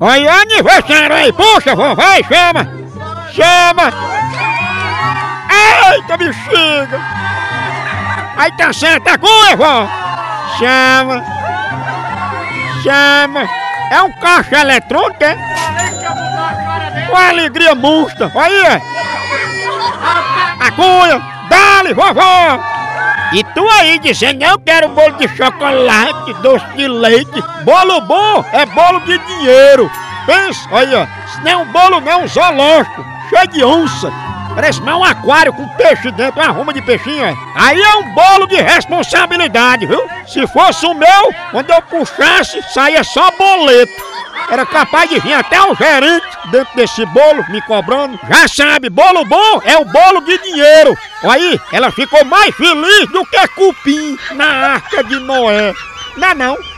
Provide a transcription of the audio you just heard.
Olha o aniversário aí, puxa, vó, vai, chama! Chama! Eita, bexiga! Aí tá certo, acuia, vó! Chama! Chama! É um caixa eletrônico, é? Uma alegria monstro! Aí, é! Acuia! Dale, vovó! E tu aí dizendo, eu quero bolo de chocolate, doce de leite. Bolo bom é bolo de dinheiro. Pensa, olha, isso não é um bolo não, é um zoológico, cheio de onça. Parece mais um aquário com peixe dentro, uma ruma de peixinho, é. Aí é um bolo de responsabilidade, viu? Se fosse o meu, quando eu puxasse, saía só boleto. Era capaz de vir até o gerente dentro desse bolo me cobrando. Já sabe, bolo bom é o bolo de dinheiro. Aí, ela ficou mais feliz do que cupim na arca de Noé. Não, é não.